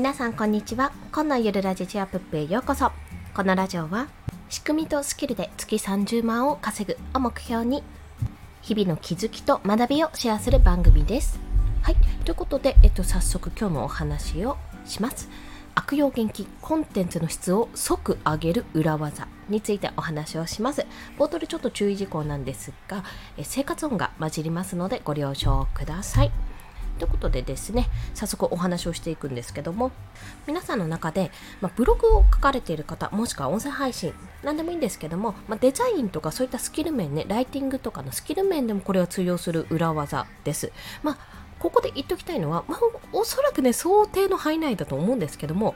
皆さんこんにちは。今のゆるラジチアプップへようこそこのラジオは仕組みとスキルで月30万を稼ぐを目標に日々の気づきと学びをシェアする番組です。はい。ということで、えっと、早速今日のお話をします。悪用元気コンテンツの質を即上げる裏技についてお話をします。冒頭でちょっと注意事項なんですがえ生活音が混じりますのでご了承ください。ということでですね早速お話をしていくんですけども皆さんの中で、まあ、ブログを書かれている方もしくは音声配信何でもいいんですけども、まあ、デザインとかそういったスキル面ねライティングとかのスキル面でもこれは通用する裏技です。まあここで言っておきたいのは、まあ、おそらくね想定の範囲内だと思うんですけども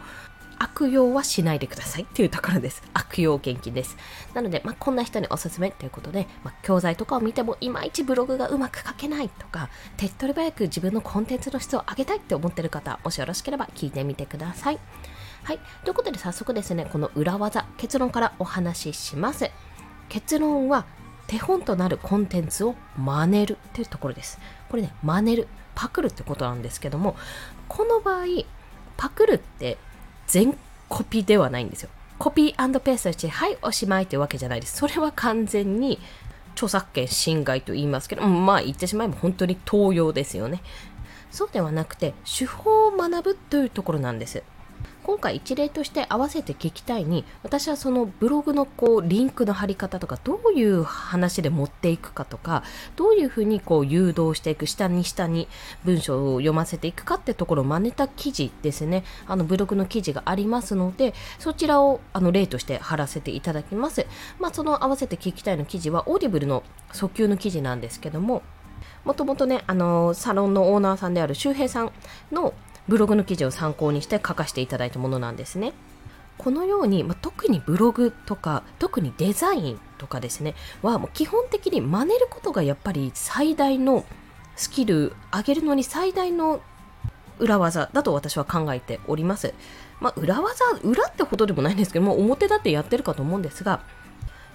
悪用はしないでくださいっていうところです。悪用献金です。なので、まあ、こんな人におすすめということで、まあ、教材とかを見てもいまいちブログがうまく書けないとか、手っ取り早く自分のコンテンツの質を上げたいって思ってる方、もしよろしければ聞いてみてください。はい。ということで早速ですね、この裏技、結論からお話しします。結論は、手本となるコンテンツを真似るというところです。これね、真似る、パクるってことなんですけども、この場合、パクるって全コピーではないんですよ。コピーペーストして、はい、おしまいというわけじゃないです。それは完全に著作権侵害と言いますけど、まあ言ってしまえば本当に盗用ですよね。そうではなくて、手法を学ぶというところなんです。今回一例として合わせて聞きたいに私はそのブログのこうリンクの貼り方とかどういう話で持っていくかとかどういうふうにこう誘導していく下に下に文章を読ませていくかってところを真似た記事ですね。あのブログの記事がありますのでそちらをあの例として貼らせていただきます。まあその合わせて聞きたいの記事は Audible の訴求の記事なんですけどももともとね、あのサロンのオーナーさんである周平さんのブログの記事を参考にして書かせていただいたものなんですね。このように、まあ、特にブログとか特にデザインとかですねはもう基本的に真似ることがやっぱり最大のスキル上げるのに最大の裏技だと私は考えております。まあ、裏技、裏ってほどでもないんですけども、表だってやってるかと思うんですが、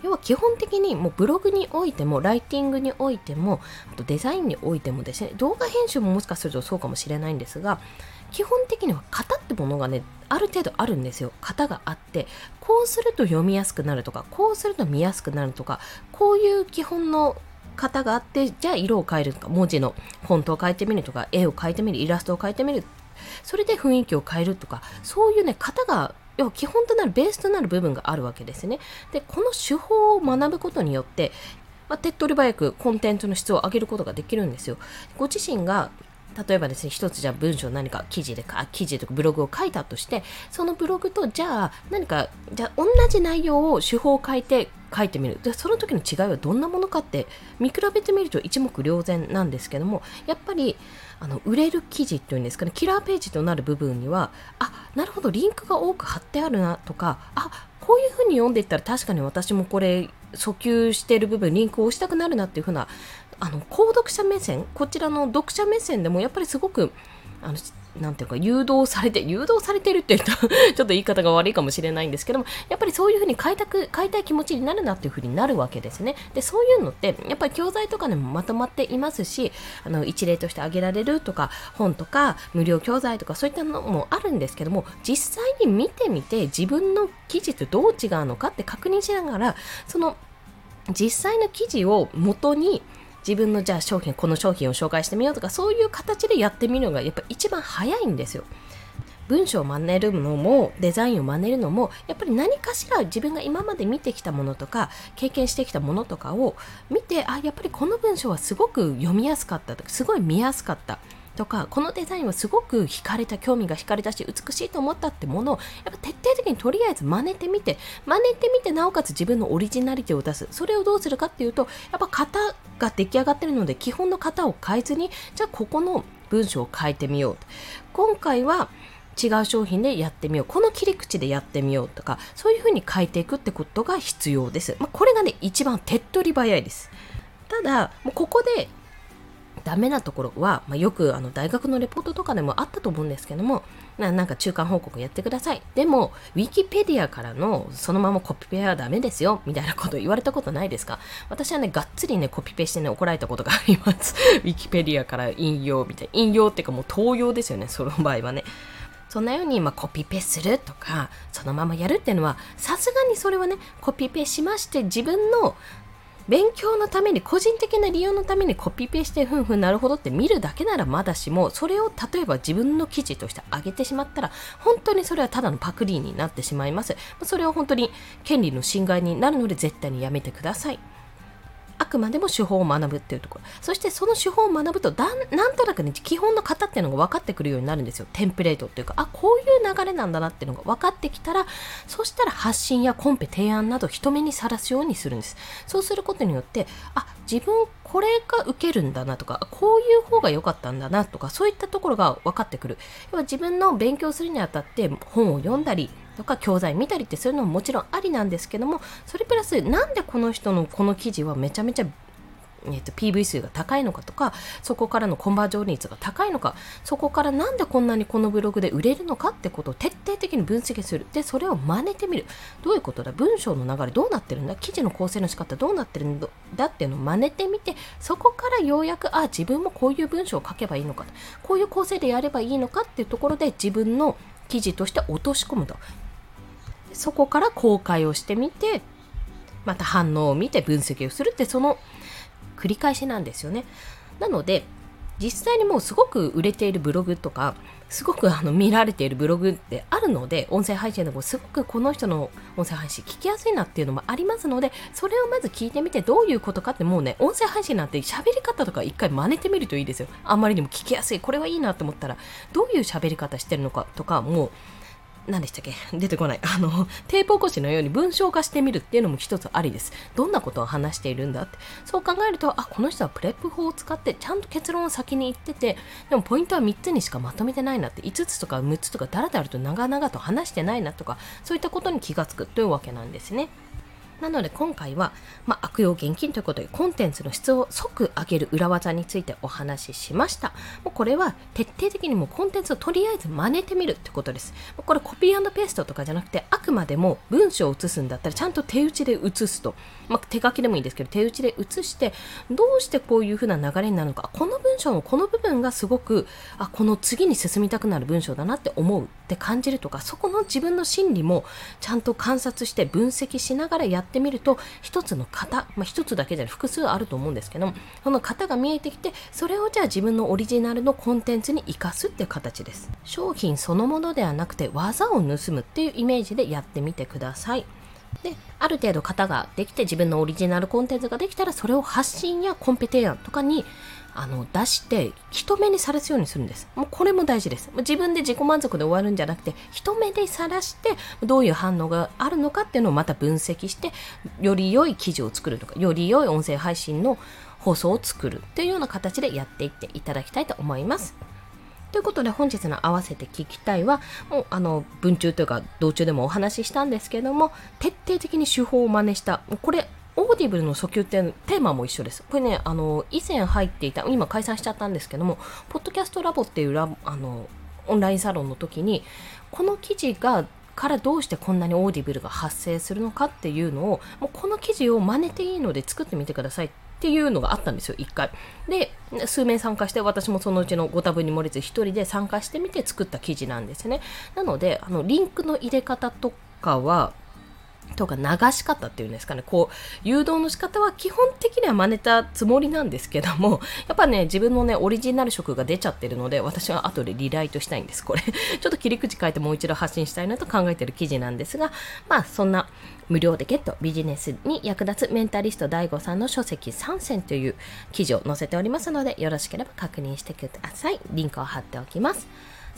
要は基本的にもうブログにおいてもライティングにおいてもあとデザインにおいてもですね動画編集ももしかするとそうかもしれないんですが基本的には型ってものがねある程度あるんですよ。型があってこうすると読みやすくなるとかこうすると見やすくなるとかこういう基本の型があってじゃあ色を変えるとか文字のフォントを変えてみるとか絵を変えてみるイラストを変えてみる。それで雰囲気を変えるとかそういうね型が要は基本となるベースとなる部分があるわけですね。でこの手法を学ぶことによってまあ、手っ取り早くコンテンツの質を上げることができるんですよ。ご自身が例えばですね、一つじゃあ文章何か記事でか、記事とかブログを書いたとして、そのブログとじゃあ何か、じゃあ同じ内容を手法を変えて書いてみる。で、その時の違いはどんなものかって見比べてみると一目瞭然なんですけども、やっぱり、あの、売れる記事っていうんですかね、キラーページとなる部分には、あ、なるほど、リンクが多く貼ってあるなとか、あ、こういうふうに読んでいったら確かに私もこれ訴求している部分リンクを押したくなるなっていうふうなあの購読者目線こちらの読者目線でもやっぱりすごくあのなんていうか誘導されて誘導されてるって言ったら ちょっと言い方が悪いかもしれないんですけどもやっぱりそういうふうに買いたく買いたい気持ちになるなっていうふうになるわけですね。でそういうのってやっぱり教材とかでもまとまっていますしあの一例として挙げられるとか本とか無料教材とかそういったのもあるんですけども実際に見てみて自分の記事とどう違うのかって確認しながらその実際の記事を元に自分のじゃあ商品この商品を紹介してみようとかそういう形でやってみるのがやっぱ一番早いんですよ。文章を真似るのもデザインを真似るのもやっぱり何かしら自分が今まで見てきたものとか経験してきたものとかを見てあやっぱりこの文章はすごく読みやすかったとかすごい見やすかったとかこのデザインはすごく惹かれた興味が惹かれたし美しいと思ったってものをやっぱ徹底的にとりあえず真似てみて真似てみてなおかつ自分のオリジナリティを出す。それをどうするかっていうとやっぱ型が出来上がってるので基本の型を変えずにじゃあここの文章を変えてみよう今回は違う商品でやってみよう。この切り口でやってみようとかそういうふうに変えていくってことが必要です、まあ、これがね一番手っ取り早いです。ただもうここでダメなところは、まあ、よくあの大学のレポートとかでもあったと思うんですけどもななんか中間報告やってください。でもウィキペディアからのそのままコピペはダメですよみたいなこと言われたことないですか？私はねがっつりねコピペしてね怒られたことがあります。ウィキペディアから引用みたいな。引用っていうかもう盗用ですよねその場合はね。そんなように、まあ、コピペするとかそのままやるっていうのはさすがにそれはねコピペしまして自分の勉強のために個人的な利用のためにコピペしてふんふんなるほどって見るだけならまだしもそれを例えば自分の記事として上げてしまったら本当にそれはただのパクリになってしまいます。それは本当に権利の侵害になるので絶対にやめてください。くまでも手法を学ぶっていうところ。そしてその手法を学ぶとだなんとなくね基本の型っていうのが分かってくるようになるんですよ。テンプレートっていうかあこういう流れなんだなっていうのが分かってきたらそしたら発信やコンペ提案など人目にさらすようにするんです。そうすることによってあ自分これが受けるんだなとかこういう方が良かったんだなとかそういったところが分かってくる。要は自分の勉強するにあたって本を読んだりとか教材見たりってするのももちろんありなんですけどもそれプラスなんでこの人のこの記事はめちゃめちゃえーと、PV 数が高いのかとかそこからのコンバージョン率が高いのかそこからなんでこんなにこのブログで売れるのかってことを徹底的に分析する。でそれを真似てみる。どういうことだ？文章の流れどうなってるんだ？記事の構成の仕方どうなってるんだっていうのを真似てみてそこからようやくあ自分もこういう文章を書けばいいのかこういう構成でやればいいのかっていうところで自分の記事として落とし込むと。そこから公開をしてみてまた反応を見て分析をするってその繰り返しなんですよね。なので実際にもうすごく売れているブログとかすごくあの見られているブログってあるので音声配信でもすごくこの人の音声配信聞きやすいなっていうのもありますのでそれをまず聞いてみてどういうことかってもうね音声配信なんて喋り方とか一回真似てみるといいですよ。あんまりにも聞きやすいこれはいいなと思ったらどういう喋り方してるのかとかもう何でしたっけ？出てこない。あの、テープ起こしのように文章化してみるっていうのも一つありです。どんなことを話しているんだって。そう考えると、あ、この人はプレップ法を使ってちゃんと結論を先に言ってて、でもポイントは3つにしかまとめてないなって、5つとか6つとかだらだらと長々と話してないなとか、そういったことに気がつくというわけなんですね。なので今回は、まあ、悪用現金ということでコンテンツの質を即上げる裏技についてお話ししました。もうこれは徹底的にもコンテンツをとりあえず真似てみるってことです。これコピーペーストとかじゃなくてあくまでも文章を写すんだったらちゃんと手打ちで写すと。まあ、手書きでもいいんですけど手打ちで写してどうしてこういう風な流れになるのかこの文章のこの部分がすごくあこの次に進みたくなる文章だなって思うって感じるとかそこの自分の心理もちゃんと観察して分析しながらやっててみると一つの型、まあ、一つだけじゃなく複数あると思うんですけどその型が見えてきてそれをじゃあ自分のオリジナルのコンテンツに生かすっていう形です。商品そのものではなくて技を盗むっていうイメージでやってみてください。である程度型ができて自分のオリジナルコンテンツができたらそれを発信やコンペ提案とかにあの出して人目にさらすようにするんです。もうこれも大事です。自分で自己満足で終わるんじゃなくて人目でさらしてどういう反応があるのかっていうのをまた分析してより良い記事を作るとかより良い音声配信の放送を作るというような形でやっていっていただきたいと思います。ということで本日の合わせて聞きたいはもうあの文中というか道中でもお話ししたんですけども徹底的に手法を真似したこれ Audibleの訴求ってテーマも一緒です。これね、あの、以前入っていた、今解散しちゃったんですけども、ポッドキャストラボっていうラあのオンラインサロンの時に、この記事がからどうしてこんなに Audibleが発生するのかっていうのを、もうこの記事を真似ていいので作ってみてくださいっていうのがあったんですよ、1回。で、数名参加して、私もそのうちのご多分に漏れず1人で参加してみて作った記事なんですね。なので、あの、リンクの入れ方とかは、とか流し方っていうんですかね、こう、誘導の仕方は基本的には真似たつもりなんですけども、やっぱね、自分のね、オリジナル色が出ちゃってるので、私は後でリライトしたいんです、これ。ちょっと切り口変えてもう一度発信したいなと考えてる記事なんですが、まあ、そんな無料でゲットビジネスに役立つメンタリスト DAIGO さんの書籍3選という記事を載せておりますので、よろしければ確認してください。リンクを貼っておきます。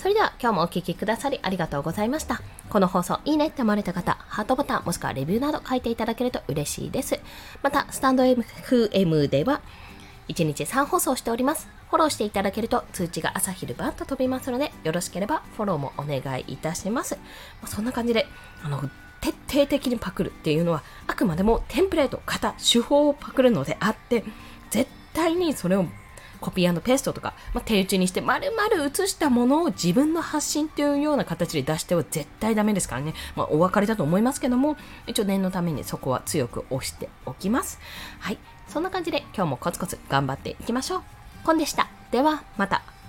それでは今日もお聴きくださりありがとうございました。この放送いいねって思われた方、ハートボタンもしくはレビューなど書いていただけると嬉しいです。また、スタンド FM では1日3放送しております。フォローしていただけると通知が朝昼晩と飛びますので、よろしければフォローもお願いいたします。そんな感じで、あの、徹底的にパクるっていうのは、あくまでもテンプレート、型、手法をパクるのであって、絶対にそれをコピーペーストとか、まあ、手打ちにして丸々写したものを自分の発信というような形で出しては絶対ダメですからね。まあ、お別れだと思いますけども、一応念のためにそこは強く押しておきます。はい。そんな感じで今日もコツコツ頑張っていきましょう。コンでした。では、また。